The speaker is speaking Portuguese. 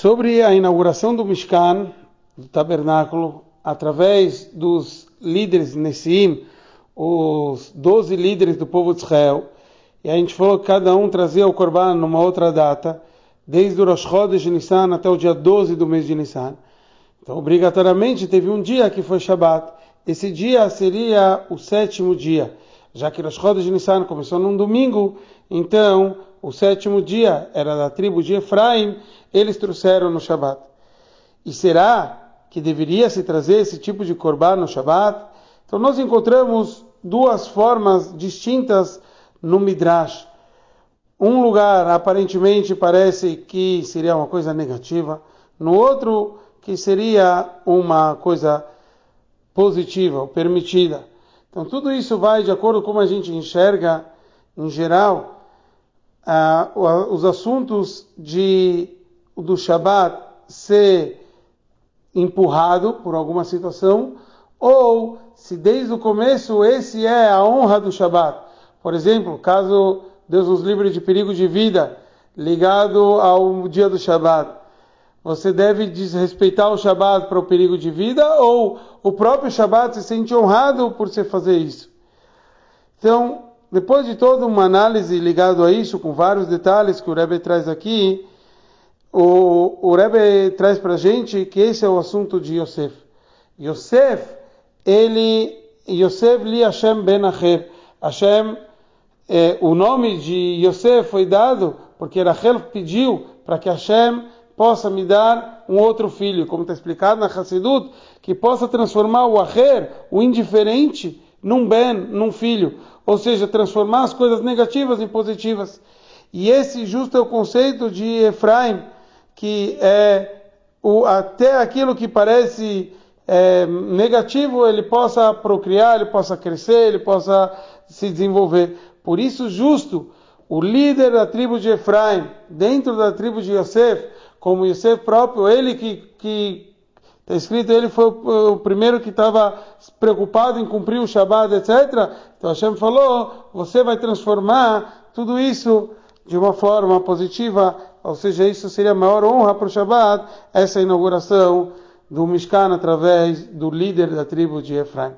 sobre a inauguração do Mishkan, do tabernáculo, através dos líderes Nessim, os 12 líderes do povo de Israel, e a gente falou que cada um trazia o Corban numa outra data, desde o Rosh Chodesh de Nissan até o dia 12 do mês de Nissan. Então, obrigatoriamente, teve um dia que foi Shabat. Esse dia seria o sétimo dia, já que Rosh Chodesh de Nissan começou num domingo, então o sétimo dia era da tribo de Efraim, eles trouxeram no Shabat. E será que deveria se trazer esse tipo de korban no Shabat? Então nós encontramos duas formas distintas no Midrash. Um lugar aparentemente parece que seria uma coisa negativa, no outro que seria uma coisa positiva ou permitida. Então tudo isso vai de acordo com como a gente enxerga em geral uh, os assuntos de do Shabat ser empurrado por alguma situação, ou se desde o começo esse é a honra do Shabat. Por exemplo, caso Deus nos livre de perigo de vida ligado ao dia do Shabat, você deve desrespeitar o Shabat para o perigo de vida ou o próprio Shabat se sente honrado por você fazer isso? Então, depois de toda uma análise ligado a isso, com vários detalhes que o Rebbe traz aqui, o, o Rebbe traz para a gente que esse é o assunto de Yosef. Yosef, ele, Yosef li Hashem ben Acher. Hashem, eh, o nome de Yosef foi dado porque Rachel pediu para que Hashem possa me dar um outro filho, como está explicado na Hassidut, que possa transformar o Acher, o indiferente, num ben, num filho. Ou seja, transformar as coisas negativas em positivas. E esse justo é o conceito de Efraim, que é o, até aquilo que parece é, negativo ele possa procriar, ele possa crescer, ele possa se desenvolver. Por isso, justo, o líder da tribo de Efraim, dentro da tribo de Yosef, como Yosef próprio, ele que, que está escrito, ele foi o, primeiro que estava preocupado em cumprir o Shabat, etc. Então Hashem falou: você vai transformar tudo isso de uma forma positiva ou seja, isso seria a maior honra para o Shabbat, essa inauguração do Mishkan através do líder da tribo de Efraim.